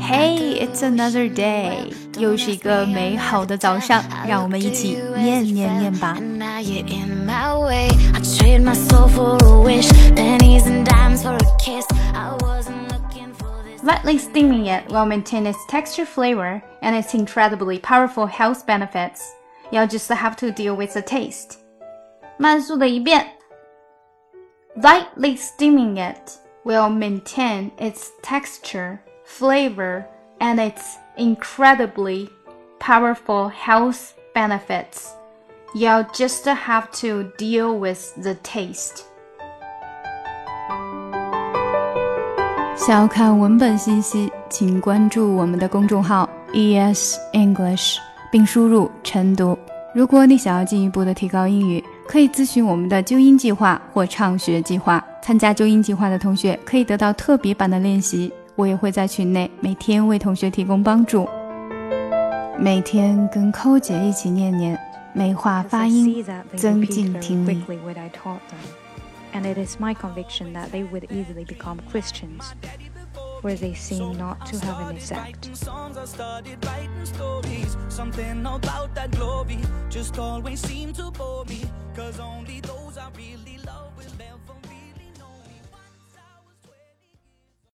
Hey, it's another day，又是一个美好的早上，让我们一起念念念吧。Lightly steaming it will maintain its texture flavor and its incredibly powerful health benefits. You'll just have to deal with the taste. 慢速的一遍。Lightly steaming it will maintain its texture, flavor, and its incredibly powerful health benefits. You'll just have to deal with the taste. 想要看文本信息，请关注我们的公众号 ES English，并输入晨读。如果你想要进一步的提高英语，可以咨询我们的纠音计划或畅学计划。参加纠音计划的同学可以得到特别版的练习， 我也会在群内每天为同学提供帮助。每天跟寇姐一起念念，美化发音，增进听力。and it is my conviction that they would easily become Christians, where they seem not to have an effect. Something about that glory just always seemed to bore me,